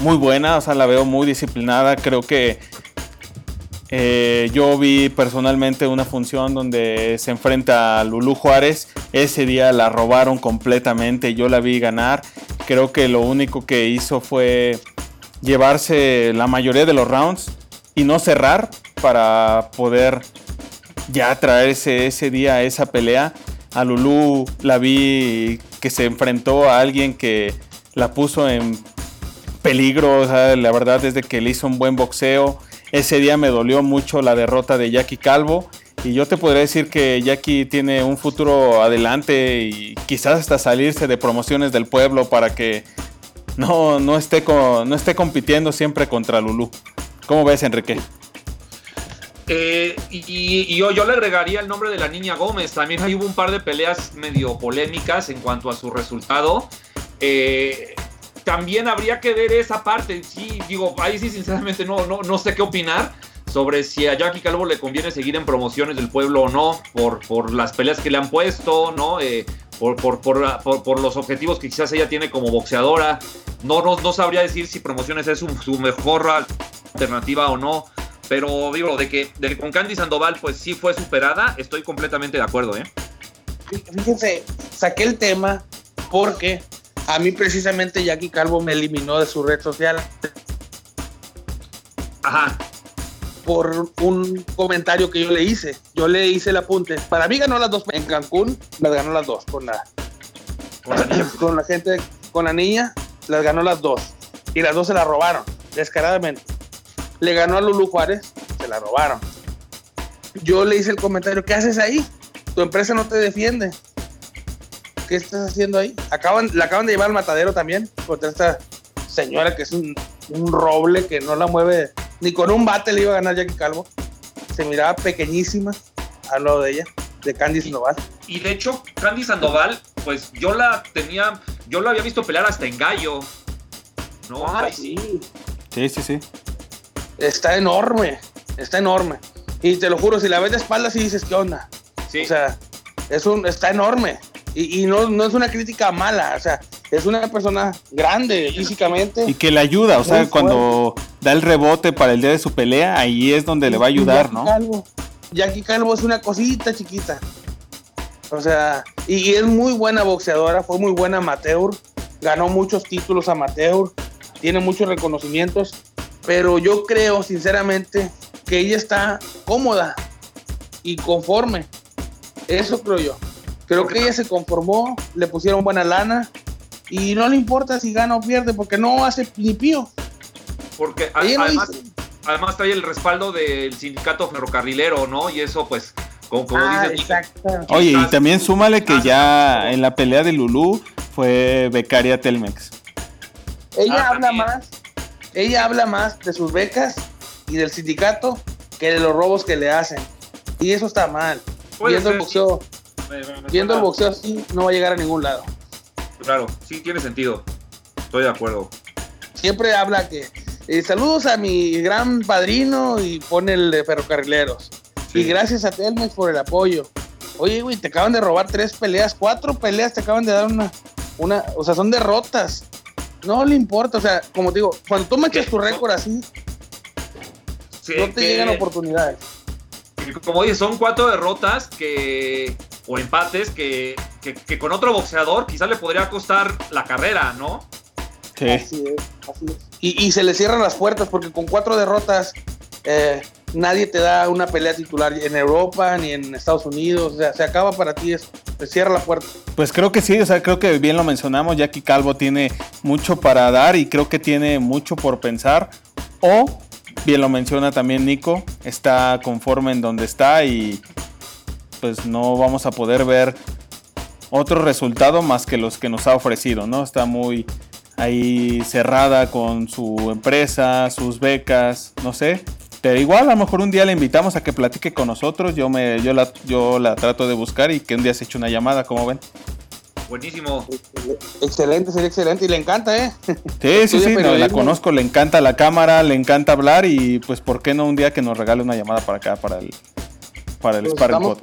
muy buena, o sea, la veo muy disciplinada. Creo que eh, yo vi personalmente una función donde se enfrenta a Lulu Juárez. Ese día la robaron completamente, yo la vi ganar. Creo que lo único que hizo fue llevarse la mayoría de los rounds y no cerrar para poder ya traerse ese día esa pelea. A Lulu la vi que se enfrentó a alguien que la puso en peligro. La verdad es que le hizo un buen boxeo. Ese día me dolió mucho la derrota de Jackie Calvo. Y yo te podría decir que Jackie tiene un futuro adelante y quizás hasta salirse de promociones del pueblo para que no, no, esté, con, no esté compitiendo siempre contra Lulu. ¿Cómo ves, Enrique? Eh, y, y yo, yo, le agregaría el nombre de la niña Gómez. También ahí hubo un par de peleas medio polémicas en cuanto a su resultado. Eh, también habría que ver esa parte. Sí, digo, ahí sí, sinceramente, no, no, no sé qué opinar sobre si a Jackie Calvo le conviene seguir en promociones del pueblo o no, por, por las peleas que le han puesto, ¿no? Eh, por, por, por, por, los objetivos que quizás ella tiene como boxeadora. No, no, no sabría decir si promociones es su, su mejor alternativa o no. Pero digo, de que, de que con Candy Sandoval pues sí fue superada, estoy completamente de acuerdo, ¿eh? Fíjense, saqué el tema porque a mí precisamente Jackie Calvo me eliminó de su red social. Ajá. Por un comentario que yo le hice. Yo le hice el apunte. Para mí ganó las dos. En Cancún las ganó las dos con la, con la, con la gente, con la niña, las ganó las dos. Y las dos se la robaron, descaradamente le ganó a Lulu Juárez, se la robaron. Yo le hice el comentario, ¿qué haces ahí? Tu empresa no te defiende. ¿Qué estás haciendo ahí? Acaban, la acaban de llevar al matadero también, contra esta señora que es un, un roble que no la mueve, ni con un bate le iba a ganar Jackie Calvo. Se miraba pequeñísima al lado de ella, de Candy Sandoval. Y de hecho, Candy Sandoval, pues yo la tenía, yo la había visto pelear hasta en gallo. ¿no? Ah, sí. Sí, sí, sí está enorme, está enorme. Y te lo juro, si la ves de espaldas y dices, ¿qué onda? Sí. O sea, es un, está enorme. Y, y no, no, es una crítica mala, o sea, es una persona grande físicamente. Y que le ayuda, o sea, cuando da el rebote para el día de su pelea, ahí es donde le va a ayudar, ¿no? Calvo. Jackie Calvo es una cosita chiquita. O sea, y, y es muy buena boxeadora, fue muy buena amateur, ganó muchos títulos amateur, tiene muchos reconocimientos pero yo creo sinceramente que ella está cómoda y conforme. Eso creo yo. Creo que ella se conformó, le pusieron buena lana y no le importa si gana o pierde porque no hace ni pío. Porque además, además trae el respaldo del sindicato ferrocarrilero, ¿no? Y eso pues como, como ah, dices, Oye, y también súmale que ya en la pelea de Lulú fue becaria Telmex. Ella ah, habla más ella habla más de sus becas y del sindicato que de los robos que le hacen. Y eso está mal. Viendo el boxeo, viendo el boxeo así, no va a llegar a ningún lado. Claro, sí tiene sentido. Estoy de acuerdo. Siempre habla que eh, saludos a mi gran padrino y pone el de ferrocarrileros. Y gracias a Telmex por el apoyo. Oye, güey, te acaban de robar tres peleas, cuatro peleas te acaban de dar una, una, o sea, son derrotas. No le importa, o sea, como te digo, cuando tú me echas tu récord así, no te llegan oportunidades. Como dices, son cuatro derrotas que, o empates que, que, con otro boxeador quizás le podría costar la carrera, ¿no? Sí. Así es, así es. Y, y, se le cierran las puertas porque con cuatro derrotas eh, nadie te da una pelea titular en Europa ni en Estados Unidos. O sea, se acaba para ti eso. Te cierra la puerta. Pues creo que sí, o sea, creo que bien lo mencionamos. Jackie Calvo tiene mucho para dar y creo que tiene mucho por pensar. O, bien lo menciona también Nico, está conforme en donde está y pues no vamos a poder ver otro resultado más que los que nos ha ofrecido, ¿no? Está muy ahí cerrada con su empresa, sus becas, no sé. Pero igual a lo mejor un día le invitamos a que platique con nosotros. Yo me, yo la, yo la trato de buscar y que un día se eche una llamada, como ven. Buenísimo. Excelente, sería excelente. Y le encanta, ¿eh? Sí, sí, sí, la conozco, le encanta la cámara, le encanta hablar y pues, ¿por qué no un día que nos regale una llamada para acá, para el, para el pues Sparring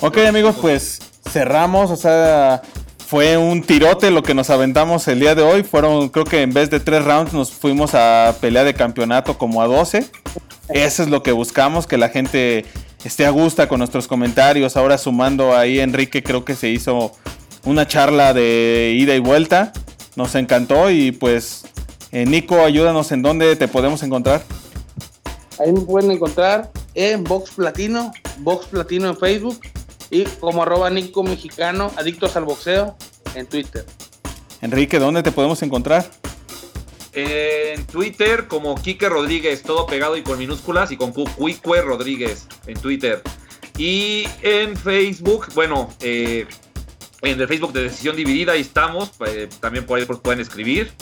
Ok, amigos, pues cerramos, o sea, fue un tirote lo que nos aventamos el día de hoy. Fueron, creo que en vez de tres rounds, nos fuimos a pelea de campeonato como a 12. Eso es lo que buscamos, que la gente esté a gusto con nuestros comentarios. Ahora sumando ahí, Enrique, creo que se hizo una charla de ida y vuelta. Nos encantó y pues, eh, Nico, ayúdanos en dónde te podemos encontrar. Ahí me pueden encontrar en Box Platino, Box Platino en Facebook y como arroba Nico Mexicano, adictos al boxeo en Twitter. Enrique, ¿dónde te podemos encontrar? En Twitter como Quique Rodríguez, todo pegado y con minúsculas y con Q, Rodríguez en Twitter. Y en Facebook, bueno, eh, en el Facebook de Decisión Dividida, ahí estamos, eh, también por ahí pueden escribir,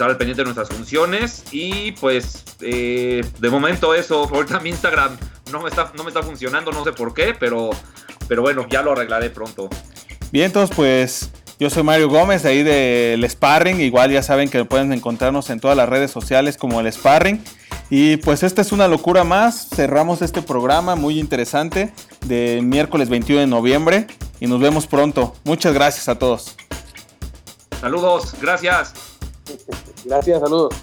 estar al pendiente de nuestras funciones y pues eh, de momento eso, ahorita mi Instagram no me, está, no me está funcionando, no sé por qué, pero pero bueno, ya lo arreglaré pronto. Bien, entonces pues yo soy Mario Gómez, de ahí del Sparring. Igual ya saben que pueden encontrarnos en todas las redes sociales como el Sparring. Y pues esta es una locura más. Cerramos este programa muy interesante de miércoles 21 de noviembre. Y nos vemos pronto. Muchas gracias a todos. Saludos, gracias. Gracias, saludos.